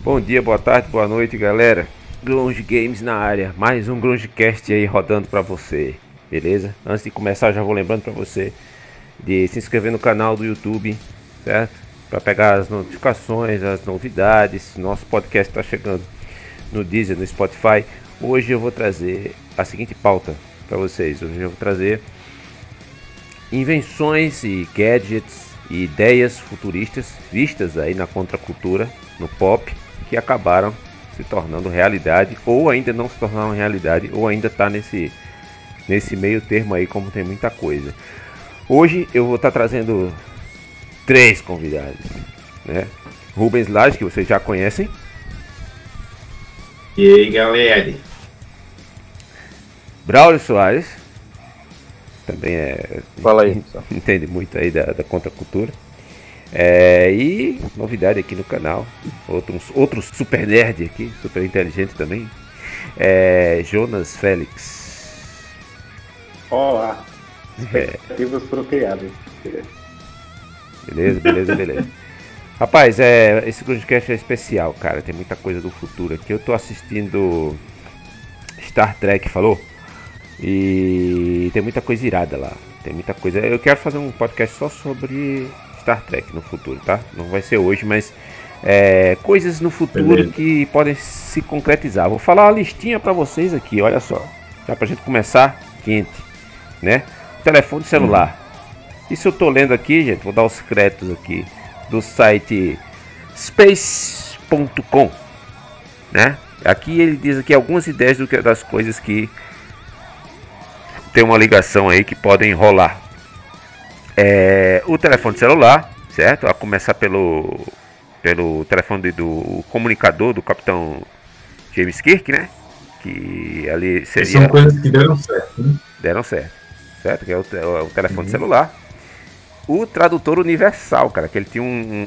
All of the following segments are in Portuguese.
Bom dia, boa tarde, boa noite, galera. Grunge Games na área, mais um Grungecast aí rodando para você, beleza? Antes de começar, já vou lembrando para você de se inscrever no canal do YouTube, certo? Para pegar as notificações, as novidades. Nosso podcast está chegando no Deezer, no Spotify. Hoje eu vou trazer a seguinte pauta para vocês. Hoje eu vou trazer invenções e gadgets e ideias futuristas vistas aí na contracultura, no pop que acabaram se tornando realidade ou ainda não se tornaram realidade ou ainda está nesse nesse meio termo aí como tem muita coisa. Hoje eu vou estar tá trazendo três convidados, né? Rubens Lage, que vocês já conhecem. E aí, galera? Braulio Soares. Também é. Fala aí. Entende muito aí da, da contracultura. É, e novidade aqui no canal, outro, outro super nerd aqui, super inteligente também, é Jonas Félix. Olá, expectativas é. procriadas. Beleza, beleza, beleza. Rapaz, é, esse podcast é especial, cara. Tem muita coisa do futuro aqui. Eu tô assistindo Star Trek, falou? E tem muita coisa irada lá. Tem muita coisa. Eu quero fazer um podcast só sobre Star Trek no futuro, tá? Não vai ser hoje, mas é, coisas no futuro Beleza. que podem se concretizar. Vou falar uma listinha para vocês aqui, olha só. Já pra gente começar quente, né? Telefone celular. Hum. Isso eu tô lendo aqui, gente, vou dar os créditos aqui do site space.com, né? Aqui ele diz aqui algumas ideias do que das coisas que tem uma ligação aí que podem rolar é, o telefone celular, certo? A começar pelo, pelo telefone do comunicador do capitão James Kirk, né? Que ali seria. São coisas que deram certo, né? Deram certo, certo? Que é o, o telefone uhum. celular. O tradutor universal, cara, que ele tinha um.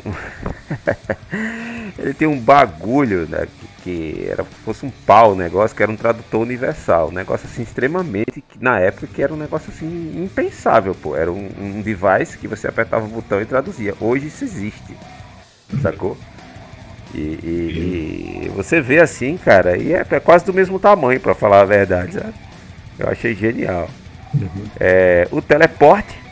ele tem um bagulho, né? que era fosse um pau o negócio, que era um tradutor universal. Um negócio assim extremamente, na época que era um negócio assim impensável, pô. Era um, um device que você apertava o botão e traduzia. Hoje isso existe, sacou? E, e, e você vê assim, cara, e é, é quase do mesmo tamanho, para falar a verdade, sabe? Eu achei genial. Uhum. É, o teleporte.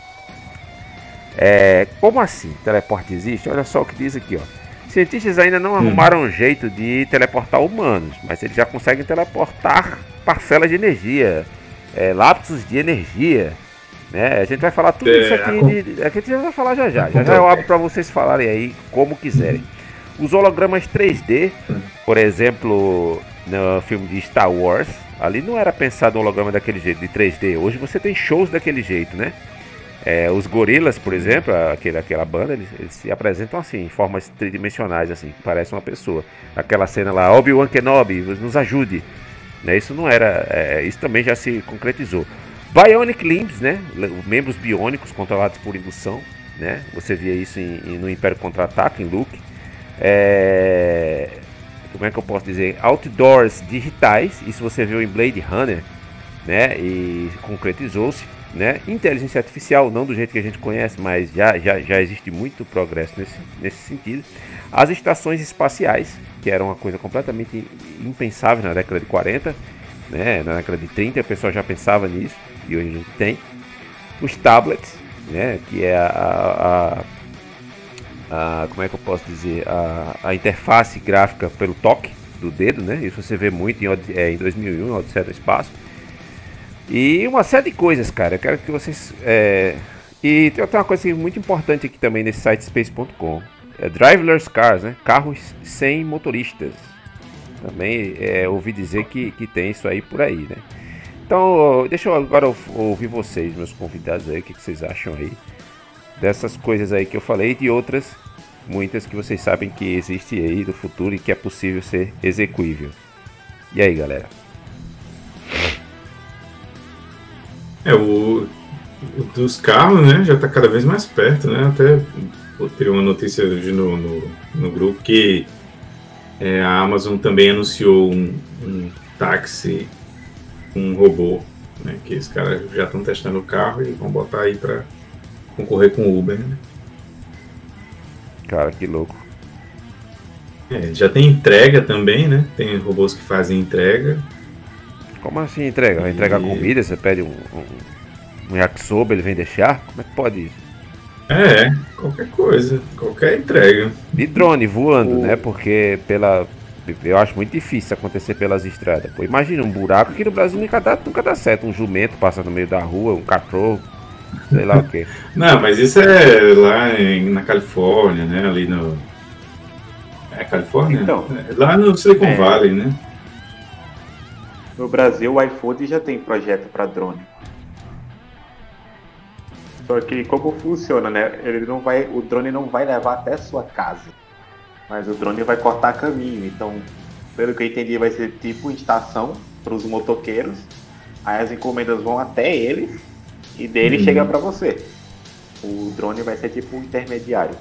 É, como assim? Teleporte existe? Olha só o que diz aqui, ó. Cientistas ainda não hum. arrumaram um jeito de teleportar humanos, mas eles já conseguem teleportar parcelas de energia, é, lapsos de energia. Né? A gente vai falar tudo é, isso aqui. A... De, a gente já vai falar já já. Já já eu abro para vocês falarem aí como quiserem. Os hologramas 3D, por exemplo, no filme de Star Wars, ali não era pensado um holograma daquele jeito, de 3D. Hoje você tem shows daquele jeito, né? É, os gorilas, por exemplo, aquele, aquela banda, eles, eles, se apresentam assim, em formas tridimensionais, assim, parece uma pessoa. Aquela cena lá, Obi-Wan Kenobi, nos ajude. Né? Isso não era. É, isso também já se concretizou. Bionic Limbs, né? Membros biônicos controlados por indução. Né? Você via isso em, em, no Império Contra-Ataque, em Luke. É, como é que eu posso dizer? Outdoors digitais. Isso você viu em Blade Runner. Né? E concretizou-se né? Inteligência artificial, não do jeito que a gente conhece, mas já, já, já existe muito progresso nesse, nesse sentido. As estações espaciais, que era uma coisa completamente impensável na década de 40, né? na década de 30 a pessoa já pensava nisso, e hoje a gente tem. Os tablets, né? que é a, a, a como é que eu posso dizer, a, a interface gráfica pelo toque do dedo, né? Isso você vê muito em, é, em 2001, Odisseia do Espaço. E uma série de coisas, cara. Eu quero que vocês. É... E tem uma coisa muito importante aqui também nesse site space.com. É driverless cars, né? Carros sem motoristas. Também é, ouvi dizer que, que tem isso aí por aí, né? Então, deixa eu agora ouvir vocês, meus convidados aí, o que, que vocês acham aí dessas coisas aí que eu falei e de outras, muitas que vocês sabem que existe aí do futuro e que é possível ser execuível. E aí, galera? É, o, dos carros, né, já está cada vez mais perto, né? Até ter uma notícia hoje no, no, no grupo que é, a Amazon também anunciou um, um táxi, um robô, né? Que os caras já estão testando o carro e vão botar aí para concorrer com o Uber, né? Cara, que louco. É, já tem entrega também, né? Tem robôs que fazem entrega. Como assim entrega? Vai entregar comida? Você pede um, um, um yakisoba, ele vem deixar? Como é que pode isso? É, qualquer coisa, qualquer entrega. De drone voando, O- né? Porque pela. Eu acho muito difícil acontecer pelas estradas. Pô, imagina um buraco aqui no Brasil nunca dá, nunca dá certo. Um jumento passa no meio da rua, um cachorro, sei lá o quê. Não, mas isso é lá em- na Califórnia, né? Ali no. É Califórnia? Então. É, lá no Silicon É. Valley, né? No Brasil, o iPhone já tem projeto para drone. Só que como funciona, né? Ele não vai, o drone não vai levar até sua casa, mas o drone vai cortar caminho. Então, pelo que eu entendi, vai ser tipo estação para os motoqueiros. Aí as encomendas vão até eles e dele Uhum. chega para você. O drone vai ser tipo um intermediário.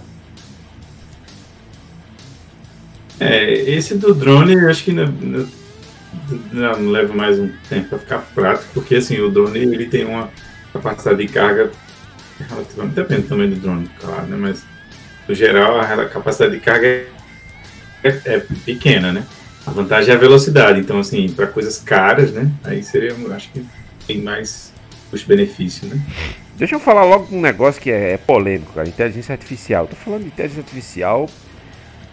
É, esse do drone, eu acho que não- não leva mais um tempo para ficar prático, porque assim, o drone ele tem uma capacidade de carga relativamente depende tamanho do drone, claro, né? Mas no geral a capacidade de carga é, é pequena, né? A vantagem é a velocidade, então assim, para coisas caras, né? Aí seria, acho que tem mais custo-benefício, né? Deixa eu falar logo um negócio que é, é polêmico, cara. Inteligência artificial. Tô falando de inteligência artificial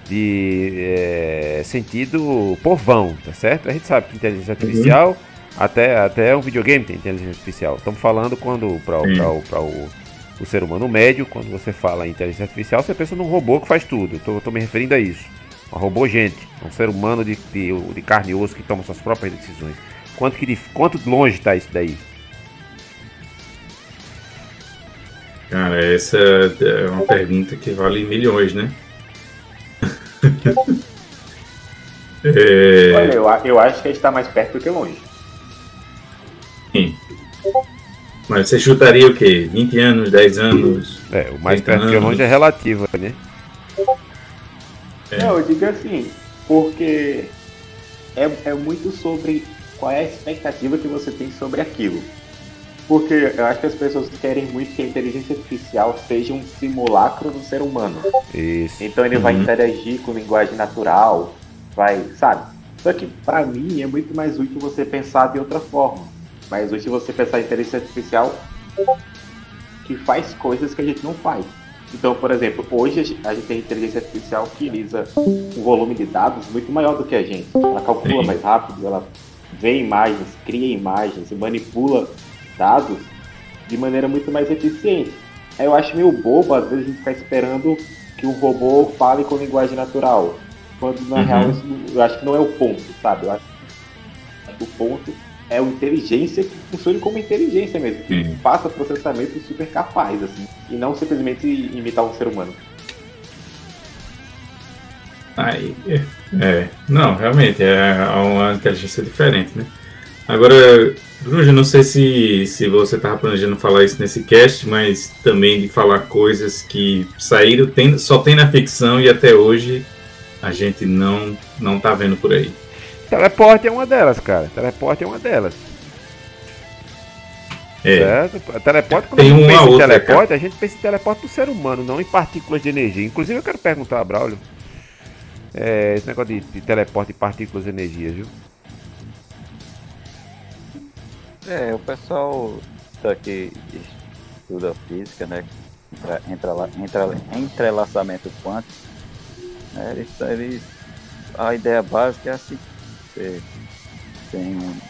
de é, sentido povão, tá certo? A gente sabe que inteligência artificial, até, até um videogame tem inteligência artificial. Estamos falando quando para o, o ser humano médio, quando você fala em inteligência artificial, você pensa num robô que faz tudo. Tô me referindo a isso. Um robô gente, um ser humano de, de, de carne e osso que toma suas próprias decisões. Quanto, que, quanto longe está isso daí? Cara, essa é uma pergunta que vale milhões, né? é, Olha, eu, eu acho que a gente está mais perto do que longe. sim. Mas você chutaria o quê? 20 anos, 10 anos? É, o mais 30 perto que anos. longe é relativo, né? É. Não, eu digo assim, porque é, é muito sobre qual é a expectativa que você tem sobre aquilo. Porque eu acho que as pessoas querem muito que a inteligência artificial seja um simulacro do ser humano. Isso. Então ele vai Uhum. interagir com linguagem natural, vai, sabe? Só que pra mim é muito mais útil você pensar de outra forma. Mais útil você pensar em inteligência artificial que faz coisas que a gente não faz. Então, por exemplo, hoje a gente- tem inteligência artificial que utiliza um volume de dados muito maior do que a gente. Ela calcula mais rápido, ela vê imagens, cria imagens, manipula dados de maneira muito mais eficiente. Aí eu acho meio bobo, às vezes, a gente ficar esperando que um robô fale com linguagem natural. Quando, na Uhum. real, isso, eu acho que não é o ponto, sabe? Eu acho que o ponto é a inteligência que funcione como inteligência mesmo. Que faça processamento super capaz, assim. E não simplesmente imitar um ser humano. Aí, é, é. não, realmente, é uma inteligência diferente, né? Agora, Bruno, não sei se, se você estava planejando falar isso nesse cast, mas também de falar coisas que saíram, tem, só tem na ficção e até hoje a gente não, não tá vendo por aí. Teleporte é uma delas, cara. Teleporte é uma delas. É, Certo? Teleporte, quando Tem a gente uma pensa em outra, teleporte, a gente pensa em teleporte do ser humano, não em partículas de energia. Inclusive, eu quero perguntar a Braulio é, esse negócio de, de teleporte e partículas de energia, viu? É, o pessoal daqui estuda física, né? Entra, entra, lá- entra, entrelaçamento quântico. Né, eles, eles, a ideia básica é assim. Você tem um-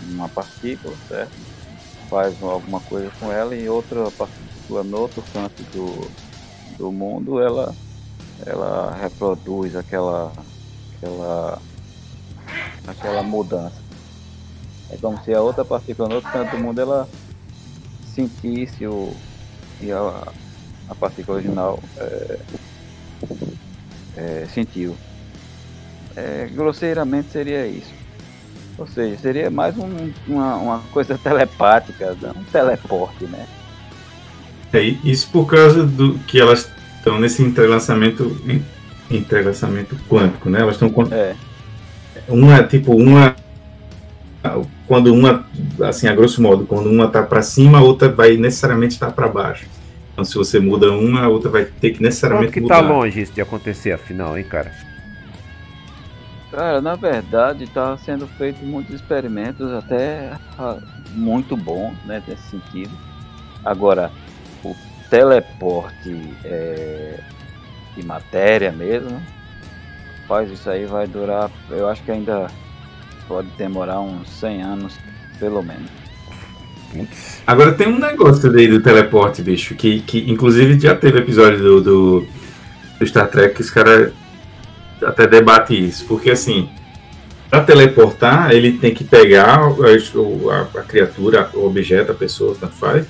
uma partícula, certo? Faz alguma coisa com ela e outra partícula no outro canto do, do mundo, ela, ela reproduz aquela, aquela, aquela mudança. É como se a outra partícula no outro canto do mundo ela sentisse o e a, a partícula original é, é, sentiu. É, grosseiramente seria isso. Ou seja, seria mais um- uma, uma coisa telepática, um teleporte, né? é isso por causa do que elas estão nesse entrelaçamento, en- entrelaçamento quântico, né? Elas estão É, uma tipo uma quando uma, assim, a grosso modo, quando uma tá para cima, a outra vai necessariamente estar tá para baixo. Então, se você muda uma, a outra vai ter que necessariamente que mudar. tá longe isso de acontecer, afinal, hein, cara? Cara, na verdade, está sendo feito muitos experimentos até ah, muito bons, né, nesse sentido. Agora, o teleporte é, de matéria mesmo, faz isso aí vai durar, eu acho que ainda pode demorar uns 100 anos, pelo menos. Agora tem um negócio aí do teleporte, bicho, que, que inclusive já teve episódio do, do, do Star Trek que os caras até debate isso, porque assim, para teleportar, ele tem que pegar a, a, a, criatura, o objeto, a pessoa, tanto faz,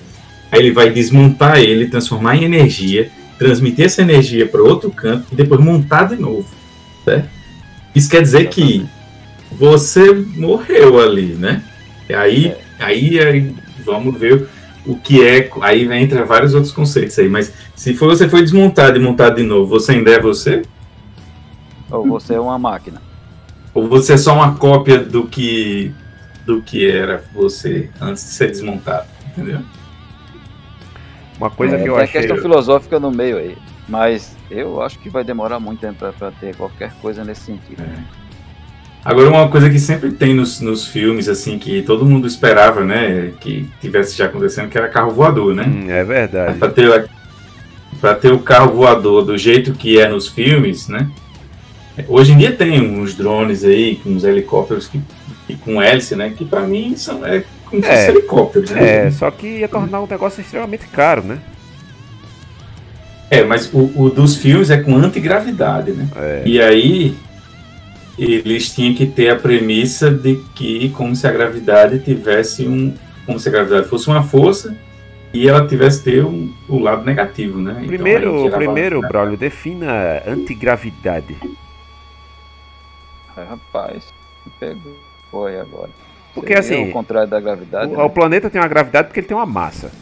aí ele vai desmontar ele, transformar em energia, transmitir essa energia para outro canto e depois montar de novo. Certo? Isso quer dizer que você morreu ali, né? E aí, é. aí, aí vamos ver o que é. Aí entra vários outros conceitos aí. Mas se for, você foi desmontado e montado de novo, você ainda é você? Ou você é uma máquina? Ou você é só uma cópia do que do que era você antes de ser desmontado, entendeu? Uma coisa é, que eu tem achei. a questão filosófica no meio aí. Mas eu acho que vai demorar muito tempo para ter qualquer coisa nesse sentido. É. Agora, uma coisa que sempre tem nos, nos filmes, assim, que todo mundo esperava, né, que tivesse já acontecendo, que era carro voador, né? Hum, é verdade. Para ter, pra ter o carro voador do jeito que é nos filmes, né? Hoje em dia tem uns drones aí, com uns helicópteros que, com hélice, né? Que para mim são é como se é, helicópteros, né? É, só que ia tornar um negócio extremamente caro, né? É, mas o, o dos filmes é com antigravidade, né? É. E aí eles tinham que ter a premissa de que como se a gravidade tivesse um. Como se a gravidade fosse uma força e ela tivesse ter um, o lado negativo, né? Primeiro, então, primeiro Braulio, defina antigravidade. rapaz, pegou. Foi agora. Porque Seria assim. O contrário da gravidade. O, né? o, planeta tem uma gravidade porque ele tem uma massa.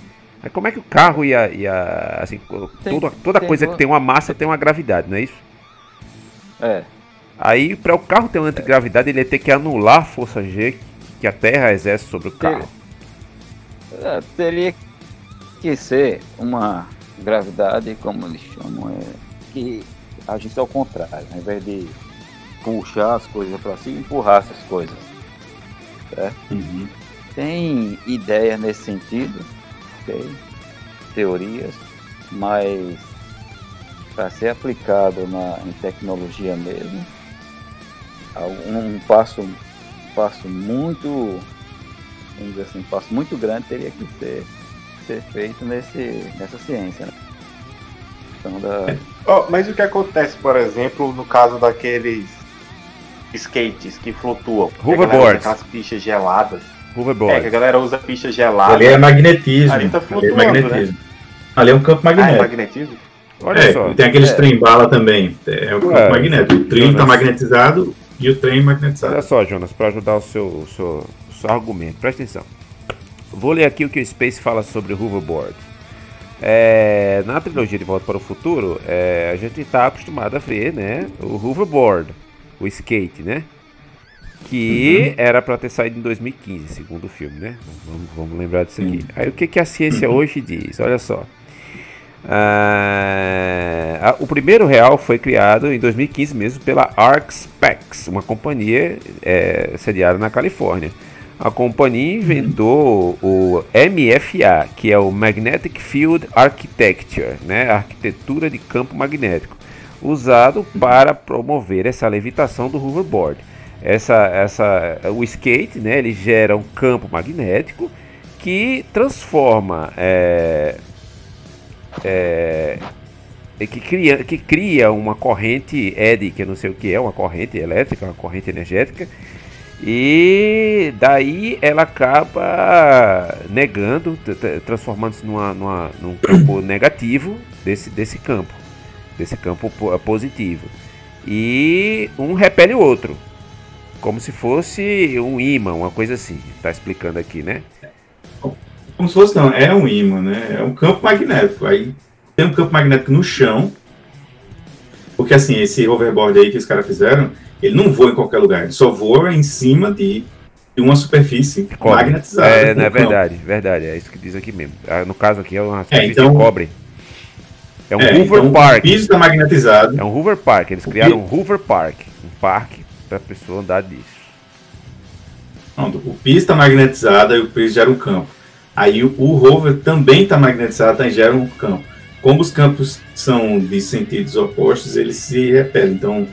Mas como é que o carro ia. ia assim, tem, toda toda tem, coisa que tem uma massa tem uma gravidade, não é isso? É. Aí, para o carro ter uma antigravidade, ele ia ter que anular a força G que a Terra exerce sobre o carro. É, teria que ser uma gravidade, como eles chamam, é, que agisse ao contrário, ao invés de puxar as coisas para si, empurrar essas coisas. Certo? Uhum. Tem ideias nesse sentido, okay? teorias, mas para ser aplicado na, em tecnologia mesmo, um passo, um passo muito, vamos dizer assim, um passo muito grande teria que ser, ser feito nesse, nessa ciência. Né? Então, da... oh, mas o que acontece, por exemplo, no caso daqueles skates que flutuam? Hoverboards. Aquelas pistas geladas. Hoverboard. É, que a galera usa pista gelada. Ali é magnetismo. Ali tá flutuando, ali é magnetismo. Né? Ali é um campo magnético. Ah, é magnetismo? Olha é, só. Tem aqueles é. trem bala também. É um campo é. magnético. O trem está magnetizado e o trem magnetizado. Olha só, Jonas, para ajudar o seu, o seu, o seu argumento, presta atenção. Vou ler aqui o que o Space fala sobre o hoverboard. É, na trilogia de Volta para o Futuro, é, a gente está acostumado a ver né, o hoverboard, o skate, né? Que uhum. era para ter saído em 2015, segundo o filme, né? Vamos, vamos lembrar disso aqui. Uhum. Aí o que, que a ciência hoje diz? Olha só. Uh, o primeiro real foi criado em 2015 mesmo pela Arc Specs, uma companhia é, sediada na Califórnia. A companhia inventou o MFA, que é o Magnetic Field Architecture, né, arquitetura de campo magnético, usado para promover essa levitação do hoverboard. Essa, essa, o skate, né, ele gera um campo magnético que transforma é, é, que, cria, que cria uma corrente eddy, que eu não sei o que é, uma corrente elétrica, uma corrente energética, e daí ela acaba negando, transformando-se numa, numa, num campo negativo desse, desse campo, desse campo positivo. E um repele o outro, como se fosse um imã, uma coisa assim. Está explicando aqui, né? Como se fosse, não, é um imã, né? É um campo magnético. Aí tem um campo magnético no chão. Porque assim, esse hoverboard aí que os caras fizeram, ele não voa em qualquer lugar, ele só voa em cima de, de uma superfície Cobre. magnetizada. É, não é verdade, verdade. É isso que diz aqui mesmo. Ah, No caso aqui é uma superfície então- de cobre. É um É, Hoover então, Park. O piso está magnetizado. É um Hoover Park. Eles criaram um Hoover Park. Um parque pra pessoa andar disso. Pronto, o piso está magnetizado e o piso gera um campo. Aí o, o rover também está magnetizado e gera um campo. Como os campos são de sentidos opostos, eles se repelem. Então,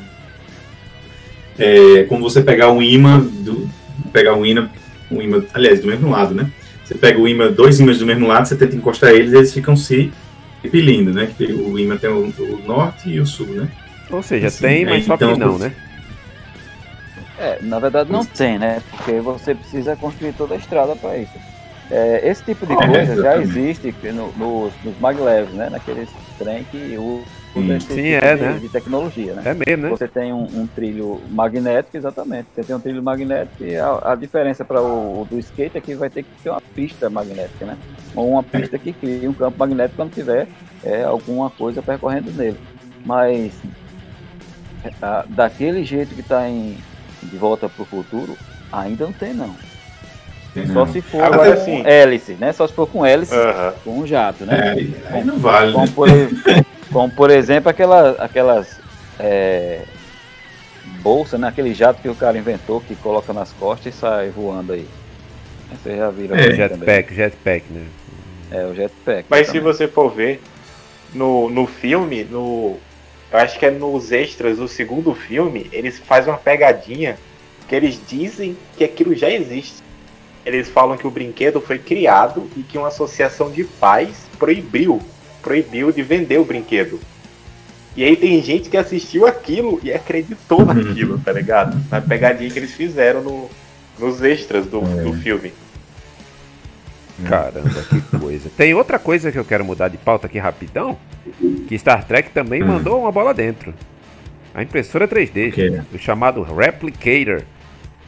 é como você pegar um imã, do, pegar um imã, um imã, aliás, do mesmo lado, né? Você pega o imã, dois ímãs do mesmo lado, você tenta encostar eles, eles ficam se repelindo, né? Que o imã tem o, o norte e o sul, né? Ou seja, Assim, tem, é, mas só que então, não, né? É, na verdade não tem, né? Porque você precisa construir toda a estrada para isso. É, esse tipo de É, coisa já existe no, nos, nos maglevs, né? Naqueles trem que o Sim. esse Sim, tipo é, de, né? de tecnologia, né? É mesmo, né? Você tem um, um trilho magnético, exatamente. Você tem um trilho magnético e a, a diferença para o, o do skate é que vai ter que ter uma pista magnética, né? Ou uma pista que cria um campo magnético quando tiver é, alguma coisa percorrendo nele. Mas a- daquele jeito que está em De Volta para o Futuro, ainda não tem não. Só se for Agora com sim. hélice, né? Só se for com hélice, Aham. com um jato, É, né? aí, aí não vale, né? Como por, como por exemplo aquela, aquelas é, bolsas, né? Aquele jato que o cara inventou que coloca nas costas e sai voando aí. Vocês já viram É. também. Jetpack, jetpack, né? É, o jetpack. Mas se exatamente. você for ver no, no filme, no. Eu acho que é nos extras do segundo filme, eles fazem uma pegadinha que eles dizem que aquilo já existe. Eles falam que o brinquedo foi criado e que uma associação de pais proibiu, proibiu de vender o brinquedo. E aí tem gente que assistiu aquilo e acreditou naquilo, tá ligado? Na pegadinha que eles fizeram no, nos extras do, do filme. Caramba, que coisa. Tem outra coisa que eu quero mudar de pauta aqui rapidão, que Star Trek também Hum. mandou uma bola dentro. A impressora 3D, O quê? o chamado Replicator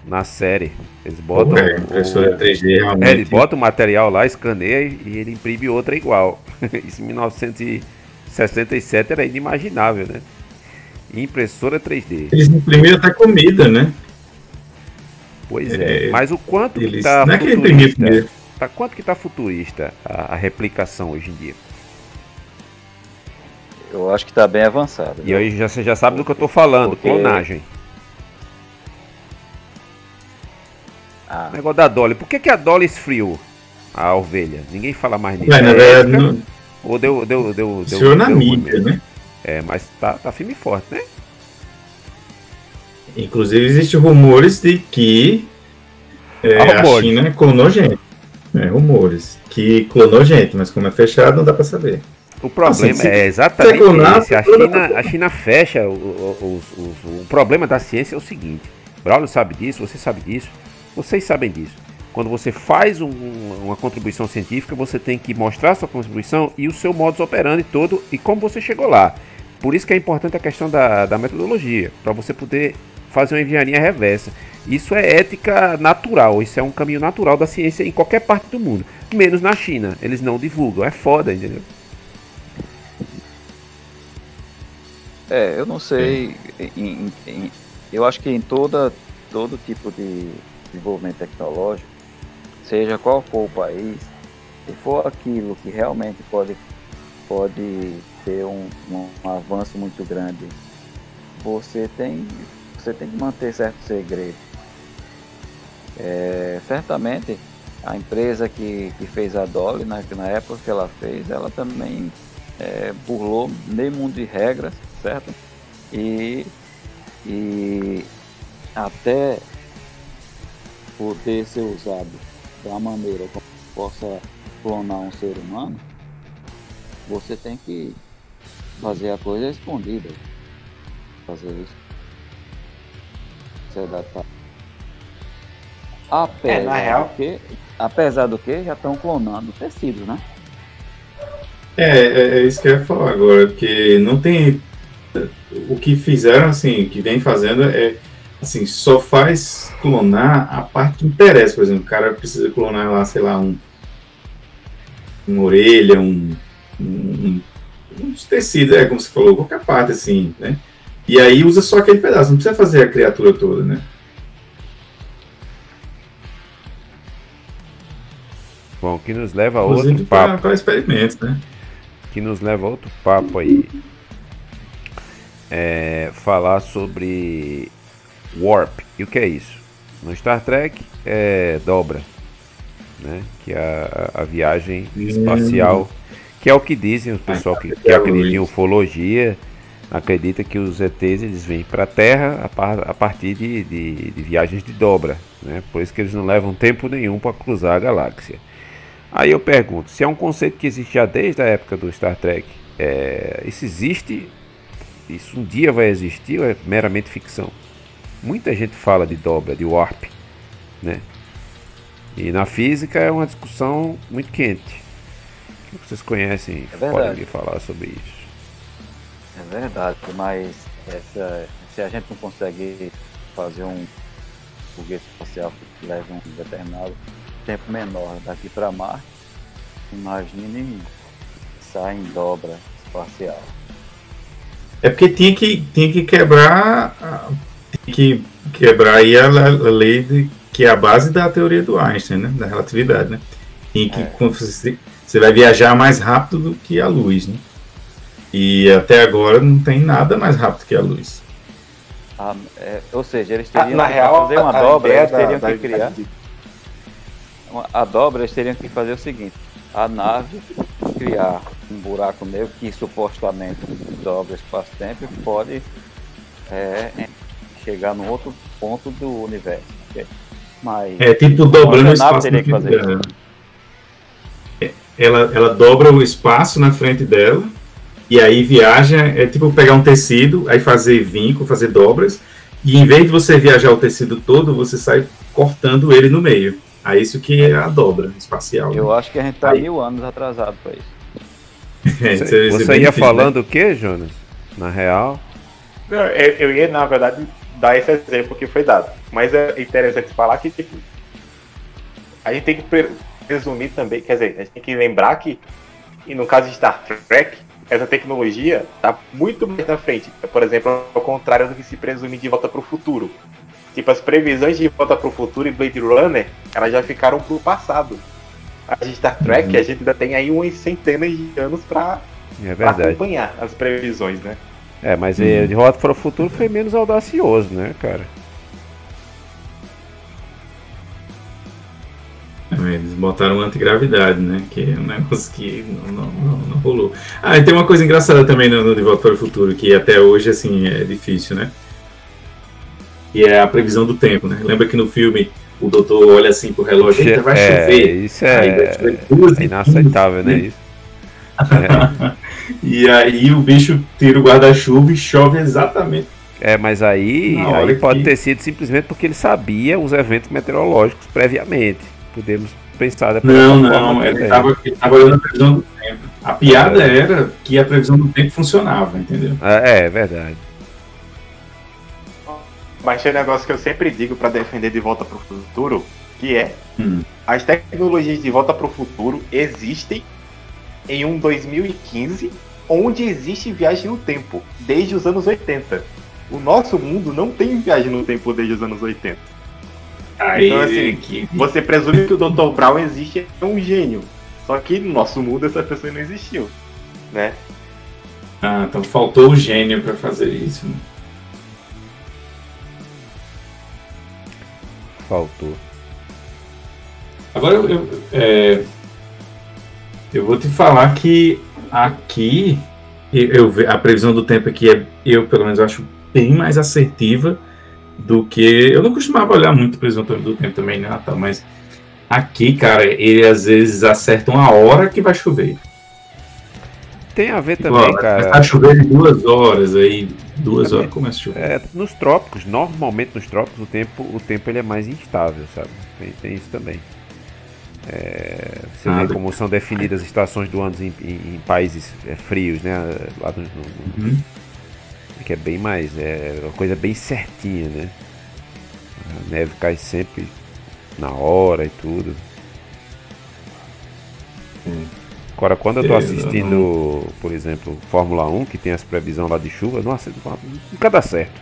na série. Eles botam É, impressora o- 3D realmente. É, ele bota o material lá, escaneia e ele imprime outra igual. Isso em 1967 era inimaginável, né? Impressora 3D. Eles imprimiram até comida, né? Pois é. É, Mas o quanto que Eles, tá não é que comida. tá, quanto que tá futurista a, a replicação hoje em dia? Eu acho que tá bem avançado. E aí já, você já sabe do que eu tô falando, Porque- clonagem. Ah, O negócio da Dolly. Por que, que a Dolly esfriou a ovelha? Ninguém fala mais nisso. Ué, na É verdade, não, Ou deu. deu, deu, deu, senhor na deu mídia, né? É, mas tá, tá firme e forte, né? Inclusive, existem rumores de que é, Ah, a. China clonou gente. É, rumores. Que clonou gente, mas como é fechado, não dá pra saber. O problema Assim, é exatamente clonar, esse. A China, a China fecha. O, o, o, o- o problema da ciência é o seguinte: Braulio sabe disso, você sabe disso, vocês sabem disso. Quando você faz um- uma contribuição científica, você tem que mostrar sua contribuição e o seu modus operandi todo e como você chegou lá. Por isso que é importante a questão da, da metodologia, para você poder fazer uma engenharia reversa. Isso é ética natural, isso é um caminho natural da ciência em qualquer parte do mundo, menos na China. Eles não divulgam, é foda, entendeu? É, eu não sei. em- em- eu acho que em toda, todo tipo de desenvolvimento tecnológico, seja qual for o país, se for aquilo que realmente pode, pode ter um, um avanço muito grande, você tem, você tem que manter certo segredo. É, certamente a empresa que, que fez a Dolly, na, na época que ela fez, ela também é, burlou meio mundo de regras, certo? E, e até poder ser usado da maneira como possa clonar um ser humano, você tem que fazer a coisa escondida. Fazer isso. Ser datado. Apesar, É, na real- do que, apesar do que já estão clonando tecidos, né? É, é, é isso que eu ia falar agora, porque não tem. O que fizeram, assim, que vem fazendo é. Assim, só faz clonar a parte que interessa. Por exemplo, o cara precisa clonar lá, sei lá, um. Uma orelha, um. um, um tecido, é como você falou, qualquer parte, assim, né? E aí usa só aquele pedaço, não precisa fazer a criatura toda, né? Bom, que nos leva a outro papo. Para experimentos, né? Que nos leva a outro papo aí. É, falar sobre Warp. E o que é isso? No Star Trek é dobra, né? Que é a, a viagem espacial, que é o que dizem o pessoal que, que acreditam em ufologia, acredita que os ETs eles vêm para a Terra a, par, a partir de, de, de, viagens de dobra, né? Por isso que eles não levam tempo nenhum para cruzar a galáxia. Aí eu pergunto, se é um conceito que existe já desde a época do Star Trek, é, isso existe? Isso um dia vai existir ou é meramente ficção? Muita gente fala de dobra, de warp, né? E na física é uma discussão muito quente. O que vocês conhecem é podem me falar sobre isso? É verdade, mas essa, se a gente não consegue fazer um foguete espacial que leve um determinado tempo menor daqui para Marte, imagine sair em dobra espacial. É porque tinha que, tinha que quebrar que quebrar aí a, a lei de, que é a base da teoria do Einstein, né? Da relatividade, né? Em que é. você, você vai viajar mais rápido do que a luz, né? E até agora não tem nada mais rápido que a luz. Ah, é, ou seja, eles teriam ah, na que real, fazer uma dobra, eles teriam da, que criar. Uma, a dobra, eles teriam que fazer o seguinte: a nave criar um buraco negro que supostamente dobra espaço-tempo pode é, chegar no outro ponto do universo. Mas é tipo dobrando o espaço teria que fazer dela. É, ela, ela dobra o espaço na frente dela e aí viaja, é tipo pegar um tecido, aí fazer vinco, fazer dobras, e em vez de você viajar o tecido todo, você sai cortando ele no meio. Aí isso que é a dobra espacial. Eu né? acho que a gente tá aí... mil anos atrasado para isso. É, você, você ia difícil, falando né? o que, Jonas? Na real? Eu, eu ia, na verdade, dar esse exemplo que foi dado. Mas é interessante falar que, tipo, a gente tem que presumir também, quer dizer, a gente tem que lembrar que, e no caso de Star Trek, essa tecnologia está muito mais na frente. Por exemplo, ao contrário do que se presume de volta para o futuro. Tipo, as previsões de volta para o futuro e Blade Runner, elas já ficaram para o passado. A de Star Trek, uhum. a gente ainda tem aí umas centenas de anos para é acompanhar as previsões, né? É, mas hum. de Rota para o Futuro foi menos audacioso, né, cara? É, eles botaram antigravidade, né? Que é um negócio que não, não, não, não rolou. Ah, e tem uma coisa engraçada também no, no De Volta para o Futuro, que até hoje, assim, é difícil, né? E é a previsão do tempo, né? Lembra que no filme o doutor olha assim pro relógio, e vai é, chover. Isso é, é inaceitável, né? Isso. É. e aí o bicho tira o guarda-chuva e chove exatamente. É, mas aí, aí pode que... ter sido simplesmente porque ele sabia os eventos meteorológicos previamente. Podemos pensar depois. Não, não, ele estava olhando a previsão do tempo. A piada é. era que a previsão do tempo funcionava, entendeu? É, é verdade. Mas tem um negócio que eu sempre digo para defender de volta para o futuro, que é hum. as tecnologias de volta para o futuro existem em um 2015 onde existe viagem no tempo, desde os anos 80. O nosso mundo não tem viagem no tempo desde os anos 80. Aí, então, assim, que... você presume que o Dr. Brown existe é um gênio. Só que no nosso mundo essa pessoa não existiu, né? Ah, então faltou o gênio para fazer isso. Né? Faltou. Agora eu, eu é, eu vou te falar que aqui eu, a previsão do tempo aqui é, eu pelo menos acho bem mais assertiva do que. Eu não costumava olhar muito a previsão do tempo também, né, Natal, mas aqui, cara, ele às vezes acertam a hora que vai chover. Tem a ver tipo, também, cara. Chover em duas horas, aí duas também, horas começa a chover. É, nos trópicos, normalmente nos trópicos, o tempo, o tempo ele é mais instável, sabe? Tem, tem isso também. É, você ah, vê como são definidas as estações do ano em, em, em países é, frios, né? Lá no, no, uhum. Que é bem mais, é uma coisa bem certinha, né? A neve cai sempre na hora e tudo. Agora, quando eu tô assistindo, por exemplo, Fórmula 1, que tem as previsões lá de chuva, nossa, nunca dá certo.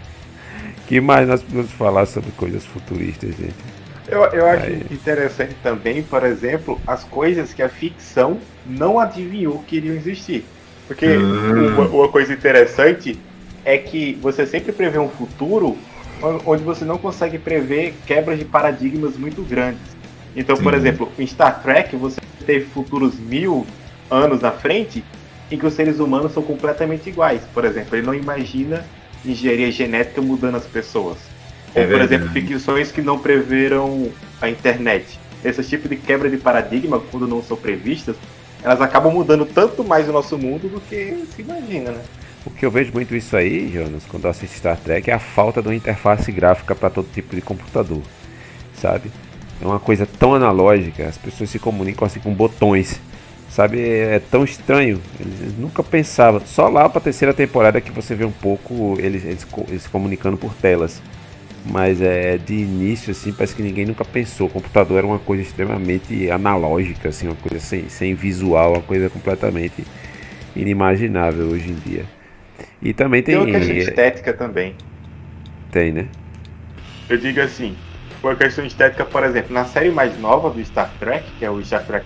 que mais nós podemos falar sobre coisas futuristas, gente? Eu, eu acho Aí. interessante também, por exemplo, as coisas que a ficção não adivinhou que iriam existir. Porque Hum. uma, uma coisa interessante é que você sempre prevê um futuro on- onde você não consegue prever quebras de paradigmas muito grandes. Então, por Sim. exemplo, em Star Trek você teve futuros mil anos na frente em que os seres humanos são completamente iguais. Por exemplo, ele não imagina engenharia genética mudando as pessoas. Ou, É por exemplo, ficções que não preveram a internet. Esse tipo de quebra de paradigma, quando não são previstas, elas acabam mudando tanto mais o nosso mundo do que se imagina, né? O que eu vejo muito isso aí, Jonas, quando eu assisto Star Trek, é a falta de uma interface gráfica para todo tipo de computador, sabe? É uma coisa tão analógica, as pessoas se comunicam assim com botões, sabe? É tão estranho, eles nunca pensavam. Só lá para a terceira temporada que você vê um pouco eles, eles, eles se comunicando por telas. Mas é de início, assim, parece que ninguém nunca pensou. O computador era uma coisa extremamente analógica, assim, uma coisa sem, sem visual, uma coisa completamente inimaginável hoje em dia. E também tem. Tem uma questão estética também. Tem, né? Eu digo assim, uma questão estética, por exemplo, na série mais nova do Star Trek, que é o Star Trek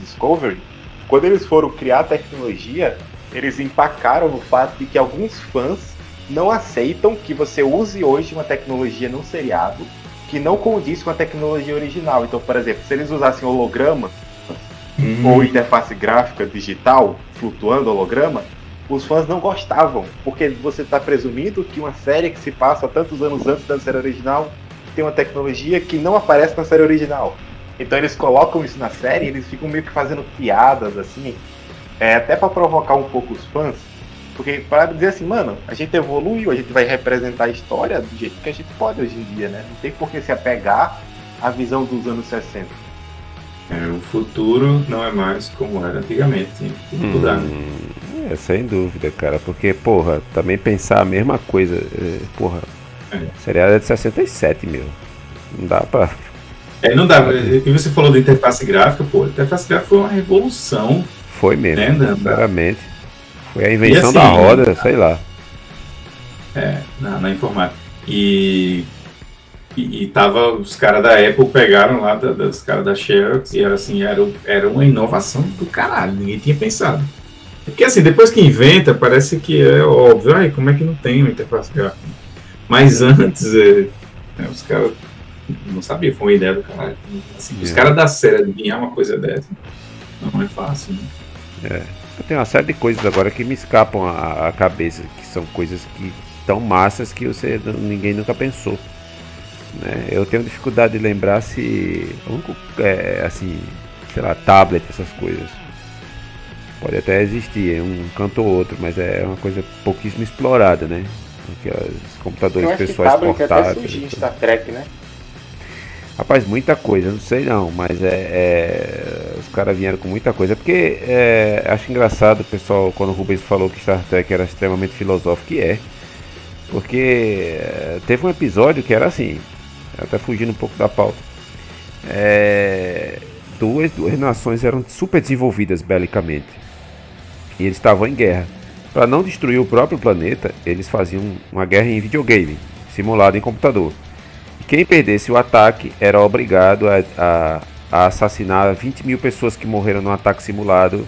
Discovery, quando eles foram criar a tecnologia, eles empacaram no fato de que alguns fãs não aceitam que você use hoje uma tecnologia num seriado que não condiz com a tecnologia original. Então, por exemplo, se eles usassem holograma Hum. ou interface gráfica digital, flutuando holograma, os fãs não gostavam, porque você está presumindo que uma série que se passa tantos anos antes da série original tem uma tecnologia que não aparece na série original. Então eles colocam isso na série, e eles ficam meio que fazendo piadas assim, é, até para provocar um pouco os fãs, porque para dizer assim, mano, a gente evoluiu, a gente vai representar a história do jeito que a gente pode hoje em dia, né? Não tem por que se apegar à visão dos anos 60. É, o futuro não é mais como era antigamente. Tinha que mudar, né? É, sem dúvida, cara. Porque, porra, também pensar a mesma coisa. é, porra, É. seriado é de 67, meu. Não dá pra. É, não dá. E você falou da interface gráfica, pô, a interface gráfica foi uma revolução, Foi mesmo, né? Sinceramente. Foi a invenção assim, da roda, sei lá. é, na, na informática. E, e, e tava, os caras da Apple pegaram lá, da, dos caras da Xerox, e era assim, era, era uma inovação do caralho, ninguém tinha pensado. Porque assim, depois que inventa, parece que é óbvio, ai, como é que não tem uma interface gráfica? Mas antes, é, é, os caras não sabiam, foi uma ideia do caralho. Assim, Os É. caras da série adivinhar uma coisa dessa, não é fácil, né? Tem uma série de coisas agora que me escapam à, à cabeça, que são coisas que tão massas que você ninguém nunca pensou. Né? Eu tenho dificuldade de lembrar se. único, é, assim, sei lá, tablet, essas coisas. Pode até existir, um canto ou outro, mas é uma coisa pouquíssimo explorada, né? Aqueles computadores Eu acho que pessoais tablet até portáteis. surgiu em Star Trek, né? Rapaz, muita coisa, não sei não, mas é, é, os caras vieram com muita coisa. Porque é, acho engraçado pessoal, quando o Rubens falou que Star Trek era extremamente filosófico, e é. Porque é, teve um episódio que era assim, até fugindo um pouco da pauta. É, duas, duas nações eram super desenvolvidas belicamente. E eles estavam em guerra. Para não destruir o próprio planeta, eles faziam uma guerra em videogame, simulada em computador. Quem perdesse o ataque era obrigado a, a- a assassinar 20 mil pessoas que morreram no ataque simulado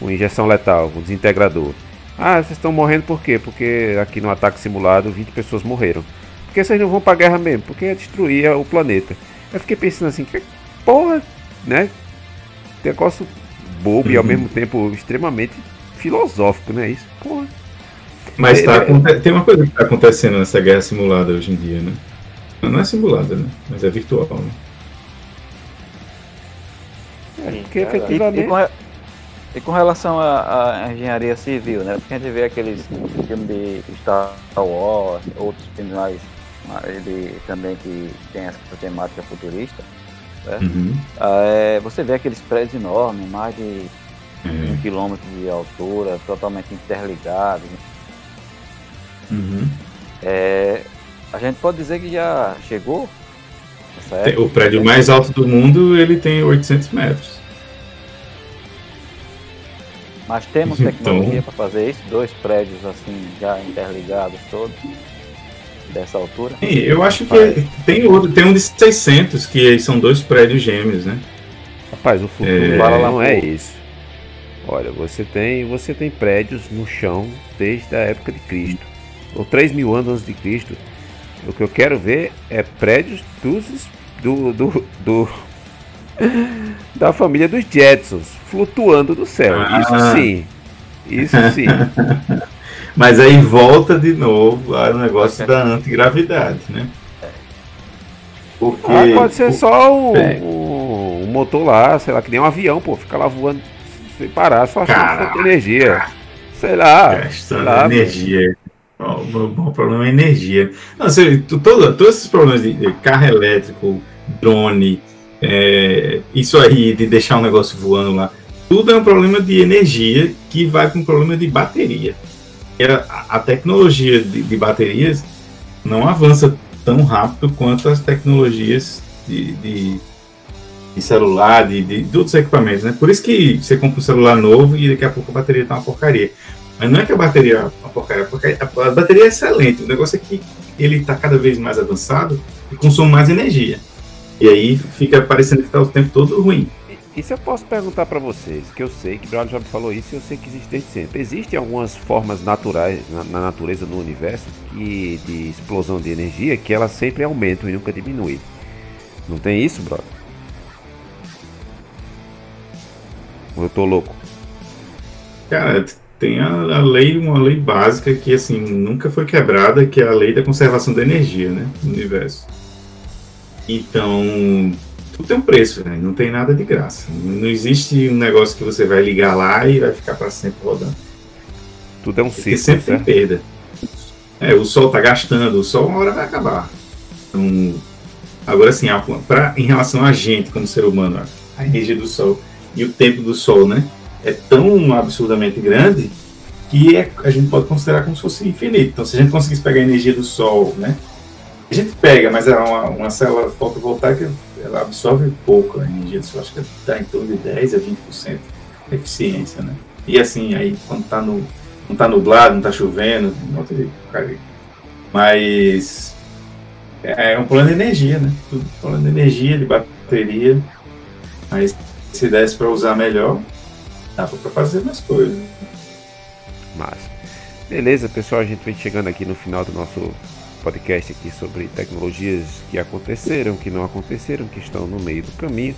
com injeção letal, com desintegrador. Ah, vocês estão morrendo por quê? Porque aqui no ataque simulado 20 pessoas morreram. Por que vocês não vão pra guerra mesmo? Porque destruía o planeta. Eu fiquei pensando assim, que porra, né? Negócio bobo e ao Uhum. mesmo tempo extremamente filosófico, né? Isso, porra. Mas É, tá, é- aconte- tem uma coisa que está acontecendo nessa guerra simulada hoje em dia, né? Não é simulada, né? Mas é virtual, né? É, porque E, efetivamente. e com, re- e com relação à engenharia civil, né? Porque a gente vê aqueles filmes de Star Wars, outros filmes mais, mais de, também que tem essa temática futurista. Uhum. Ah, é, você vê aqueles prédios enormes, mais de É. um quilômetro de altura, totalmente interligados. Uhum. É, a gente pode dizer que já chegou O prédio mais alto do mundo, ele tem 800 metros. Mas temos Então- tecnologia para fazer isso, dois prédios assim já interligados todos. dessa altura. Sim, eu acho que tem outro, tem um de 600, que são dois prédios gêmeos, né? Rapaz, o futuro É. não é isso. Olha, você tem, você tem prédios no chão desde a época de Cristo. Ou 3 mil anos antes de Cristo. O que eu quero ver é prédios dos, do, do, do- da família dos Jetsons flutuando no céu. Ah. Isso sim. Isso sim. Mas aí volta de novo ao negócio da antigravidade, né? Porque Ah, pode ser só um, É. um- um motor lá, sei lá, que nem um avião, pô. Fica lá voando sem parar, só achando energia. Sei lá. sei gastando lá, energia. O, o problema é energia. Não, você, todo- todos esses problemas de, de carro elétrico, drone, é, isso aí de deixar um negócio voando lá, tudo é um problema de energia que vai para um problema de bateria. A, a tecnologia de, de baterias não avança tão rápido quanto as tecnologias de, de, de celular, de, de, de outros equipamentos. Né? Por isso que você compra um celular novo e daqui a pouco a bateria está uma porcaria. Mas não é que a bateria é uma porcaria, a bateria é excelente. O negócio é que ele está cada vez mais avançado e consome mais energia. E aí fica parecendo que está o tempo todo ruim. E se eu posso perguntar pra vocês, que eu sei que o Brown já me falou isso e eu sei que existe desde sempre. Existem algumas formas naturais na, na natureza, no universo, que de explosão de energia que elas sempre aumentam e nunca diminuem. Não tem isso, brother? Ou eu tô louco? Cara, tem a, a lei, uma lei básica que assim nunca foi quebrada, que é a lei da conservação da energia, né, no universo. Então, tudo tem um preço, né? Não tem nada de graça. Não existe um negócio que você vai ligar lá e vai ficar para sempre rodando. Tudo é um Porque ciclo, sempre tem certo? perda. É, o sol tá gastando, o sol uma hora vai acabar. Então, agora pra, em relação a gente como ser humano, a energia do sol e o tempo do sol, né? É tão absurdamente grande que é- a gente pode considerar como se fosse infinito. Então, se a gente conseguisse pegar a energia do sol, né? A gente pega, mas é uma, uma célula fotovoltaica ela absorve pouco a energia do sol, acho que está em torno de 10 a 20% de eficiência, né? E assim, aí quando tá no, não tá nublado, não tá chovendo, não tem. Mas é um plano de energia, né? Tudo plano de energia, de bateria. Mas se desse para usar melhor, dá para fazer mais coisas. Mas, beleza, pessoal, a gente vem chegando aqui no final do nosso podcast aqui sobre tecnologias que aconteceram, que não aconteceram, que estão no meio do caminho.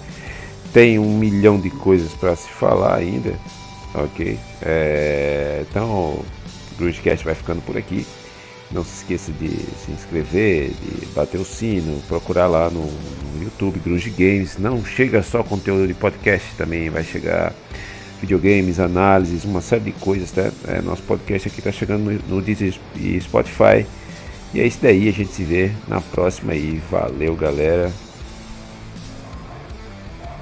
Tem um milhão de coisas para se falar ainda, ok? É, então, o Grudcast vai ficando por aqui. Não se esqueça de se inscrever, de bater o sino, procurar lá no, no YouTube Grunge Games. Não chega só conteúdo de podcast, também vai chegar videogames, análises, uma série de coisas, tá? É, nosso podcast aqui tá chegando no, no Deezer e Spotify. E é isso daí, a gente se vê na próxima aí. Valeu, galera.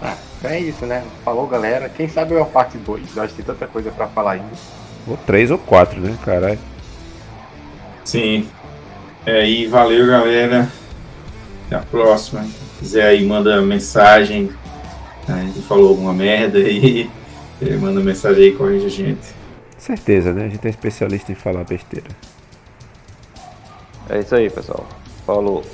Ah, é isso, né? Falou, galera. Quem sabe é a parte 2. Nós tem tanta coisa pra falar ainda. Ou três ou quatro, né, caralho? Sim. É, e valeu, galera. Até a próxima. Se quiser aí, manda mensagem. A gente falou alguma merda aí. Eh, Manda mensagem aí, corrige a gente. Certeza, né? A gente é especialista em falar besteira. É isso aí, pessoal. Falou.